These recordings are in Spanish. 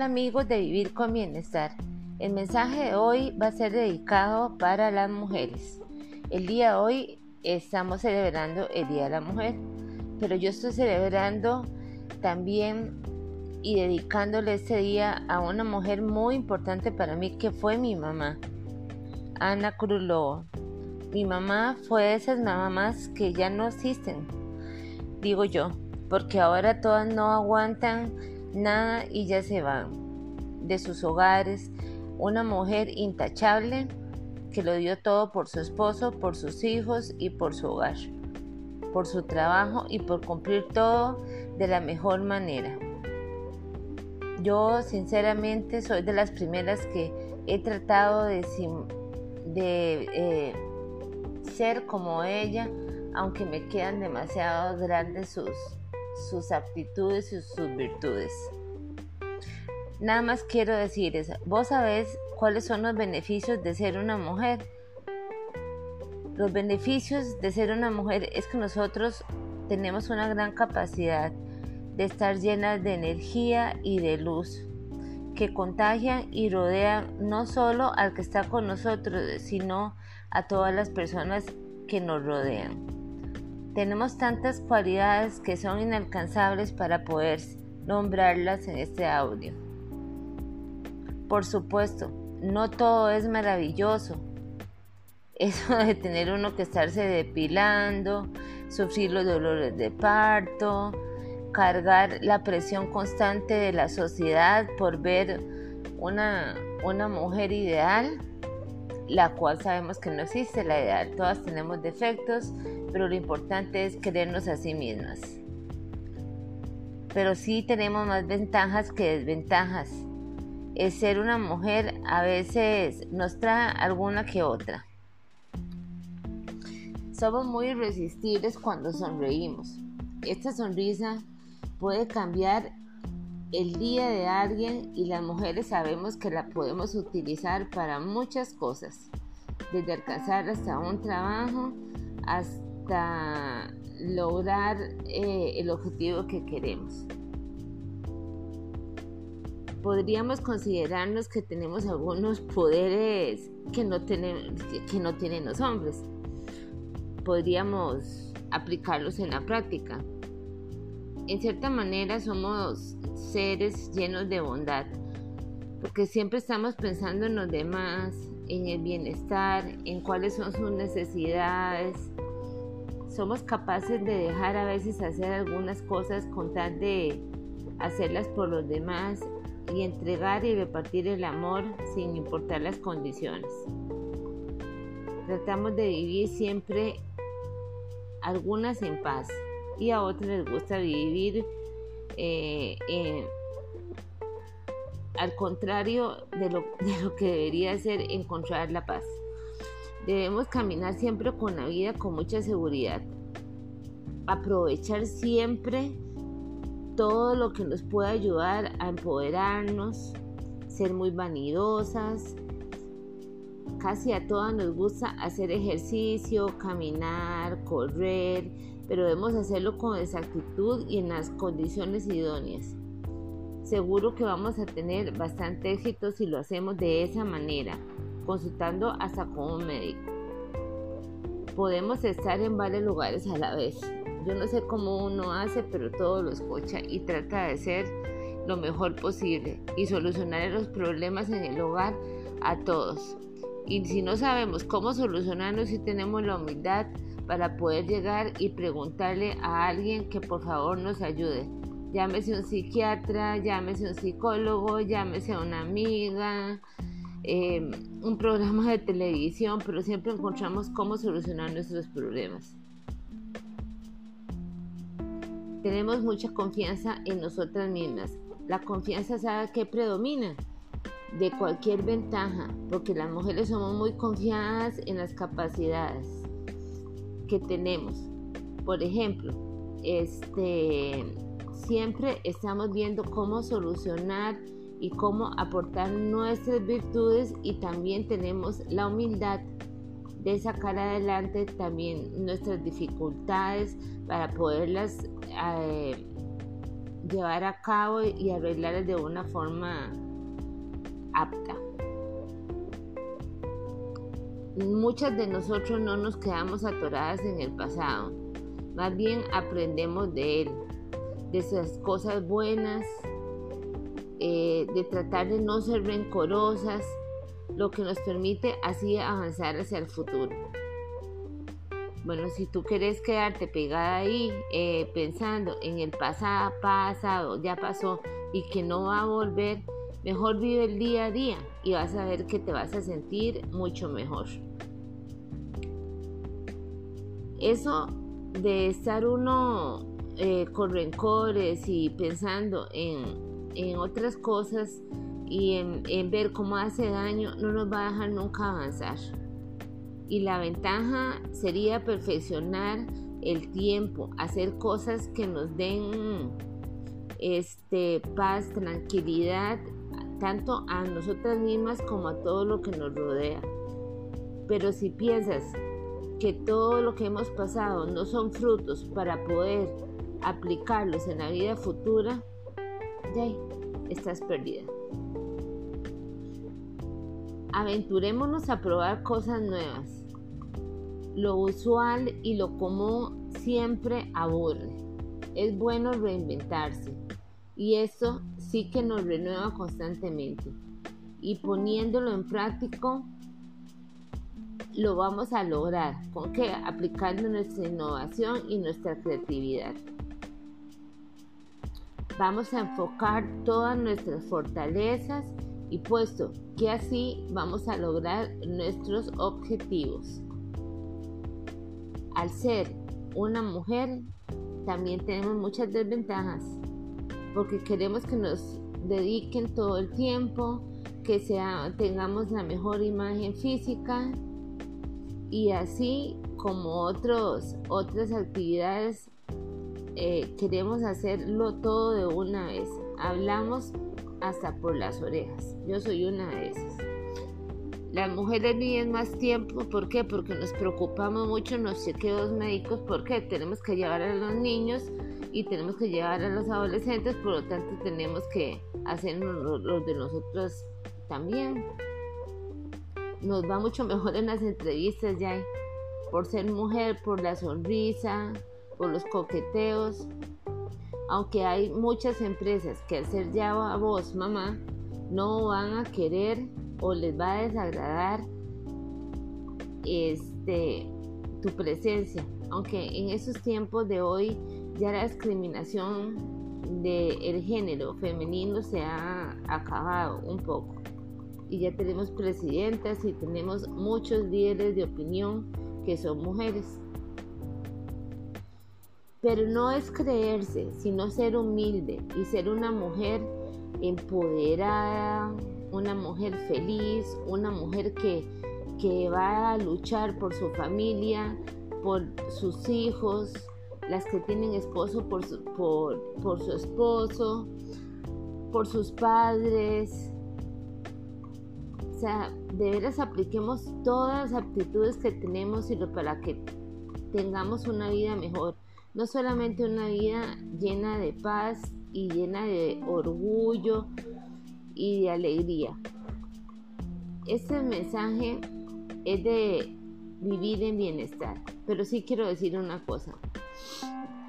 Hola amigos de Vivir con Bienestar. El mensaje de hoy va a ser dedicado para las mujeres. El día de hoy estamos celebrando el Día de la Mujer, pero yo estoy celebrando también y dedicándole este día a una mujer muy importante para mí que fue mi mamá, Ana Cruz Mi mamá fue de esas mamás que ya no existen, digo yo, porque ahora todas no aguantan nada y ya se van de sus hogares. Una mujer intachable que lo dio todo por su esposo, por sus hijos y por su hogar, por su trabajo y por cumplir todo de la mejor manera. Yo sinceramente soy de las primeras que he tratado de, eh, ser como ella, aunque me quedan demasiado grandes sus, sus aptitudes y sus virtudes. Nada más quiero decir eso. Vos sabés cuáles son los beneficios de ser una mujer. Los beneficios de ser una mujer es que nosotros tenemos una gran capacidad de estar llenas de energía y de luz que contagian y rodean no solo al que está con nosotros, sino a todas las personas que nos rodean. Tenemos tantas cualidades que son inalcanzables para poder nombrarlas en este audio. Por supuesto, no todo es maravilloso. Eso de tener uno que estarse depilando, sufrir los dolores de parto, cargar la presión constante de la sociedad por ver una, una mujer ideal, la cual sabemos que no existe la ideal. Todas tenemos defectos, pero lo importante es querernos a sí mismas. Pero sí tenemos más ventajas que desventajas. El ser una mujer a veces nos trae alguna que otra. Somos muy irresistibles cuando sonreímos. Esta sonrisa puede cambiar el día de alguien y las mujeres sabemos que la podemos utilizar para muchas cosas, desde alcanzar hasta un trabajo hasta lograr eh, el objetivo que queremos. Podríamos considerarnos que tenemos algunos poderes que no, tienen, que no tienen los hombres. Podríamos aplicarlos en la práctica en cierta manera somos seres llenos de bondad, porque siempre estamos pensando en los demás, en el bienestar, en cuáles son sus necesidades. Somos capaces de dejar a veces hacer algunas cosas con tal de hacerlas por los demás y entregar y repartir el amor sin importar las condiciones. Tratamos de vivir siempre algunas en paz y a otros les gusta vivir eh, al contrario de lo, de lo que debería ser encontrar la paz. Debemos caminar siempre con la vida con mucha seguridad. Aprovechar siempre todo lo que nos pueda ayudar a empoderarnos, ser muy vanidosas. Casi a todas nos gusta hacer ejercicio, caminar, correr, pero debemos hacerlo con exactitud y en las condiciones idóneas. Seguro que vamos a tener bastante éxito si lo hacemos de esa manera, consultando hasta con un médico. Podemos estar en varios lugares a la vez. Yo no sé cómo uno hace, pero todo lo escucha y trata de ser lo mejor posible y solucionar los problemas en el hogar a todos. Y si no sabemos cómo solucionarlos, si tenemos la humildad para poder llegar y preguntarle a alguien que por favor nos ayude. Llámese un psiquiatra, llámese un psicólogo, llámese una amiga, em, un programa de televisión, pero siempre encontramos cómo solucionar nuestros problemas. Tenemos mucha confianza en nosotras mismas. La confianza sabe que predomina de cualquier ventaja, porque las mujeres somos muy confiadas en las capacidades que tenemos. Por ejemplo, este, siempre estamos viendo cómo solucionar y cómo aportar nuestras virtudes y también tenemos la humildad de sacar adelante también nuestras dificultades para poderlas eh, llevar a cabo y arreglar de una forma apta. Muchas de nosotros no nos quedamos atoradas en el pasado, más bien aprendemos de él, de esas cosas buenas, eh, de tratar de no ser rencorosas, lo que nos permite así avanzar hacia el futuro. Bueno, si tú quieres quedarte pegada ahí eh, pensando en el pasado, pasado, ya pasó y que no va a volver, mejor vive el día a día y vas a ver que te vas a sentir mucho mejor. Eso de estar uno eh, con rencores y pensando en, otras cosas y en, en ver cómo hace daño, no nos va a dejar nunca avanzar y la ventaja sería perfeccionar el tiempo, hacer cosas que nos den este, paz, tranquilidad, tanto a nosotras mismas como a todo lo que nos rodea. Pero si piensas que todo lo que hemos pasado no son frutos para poder aplicarlos en la vida futura, ya estás perdida. Aventurémonos a probar cosas nuevas lo usual y lo común siempre aburre. Es bueno reinventarse y eso sí que nos renueva constantemente. Y poniéndolo en práctico, lo vamos a lograr. ¿Con qué? Aplicando nuestra innovación y nuestra creatividad. Vamos a enfocar todas nuestras fortalezas y puesto que así vamos a lograr nuestros objetivos. Al ser una mujer también tenemos muchas desventajas porque queremos que nos dediquen todo el tiempo, que tengamos la mejor imagen física y así como otros, otras actividades eh, queremos hacerlo todo de una vez. Hablamos hasta por las orejas. Yo soy una de esas. Las mujeres viven más tiempo, ¿por qué? Porque nos preocupamos mucho en los chequeos médicos, porque tenemos que llevar a los niños y tenemos que llevar a los adolescentes, por lo tanto tenemos que hacer los de nosotros también. Nos va mucho mejor en las entrevistas ya, por ser mujer, por la sonrisa, por los coqueteos. Aunque hay muchas empresas que al ser ya vos, mamá, no van a querer o les va a desagradar este, tu presencia. Aunque en esos tiempos de hoy ya la discriminación del género femenino se ha acabado un poco. Y ya tenemos presidentas y tenemos muchos líderes de opinión que son mujeres. Pero no es creerse, sino ser humilde y ser una mujer empoderada, una mujer feliz, una mujer que, va a luchar por su familia, por sus hijos, las que tienen esposo por su, por, por su esposo, por sus padres. O sea, de veras apliquemos todas las aptitudes que tenemos para que tengamos una vida mejor. No solamente una vida llena de paz y llena de orgullo, y de alegría. Este mensaje es de vivir en bienestar, pero sí quiero decir una cosa.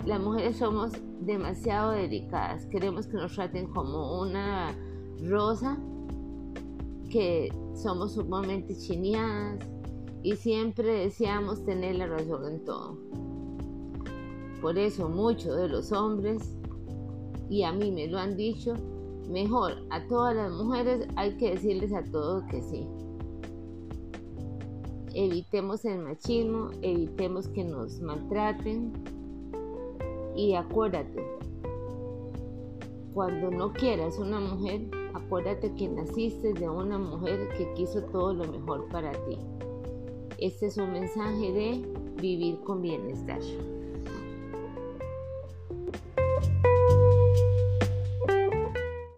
Las mujeres somos demasiado delicadas, queremos que nos traten como una rosa, que somos sumamente chineadas y siempre deseamos tener la razón en todo. Por eso muchos de los hombres, y a mí me lo han dicho, Mejor, a todas las mujeres hay que decirles a todos que sí. Evitemos el machismo, evitemos que nos maltraten y acuérdate, cuando no quieras una mujer, acuérdate que naciste de una mujer que quiso todo lo mejor para ti. Este es un mensaje de vivir con bienestar.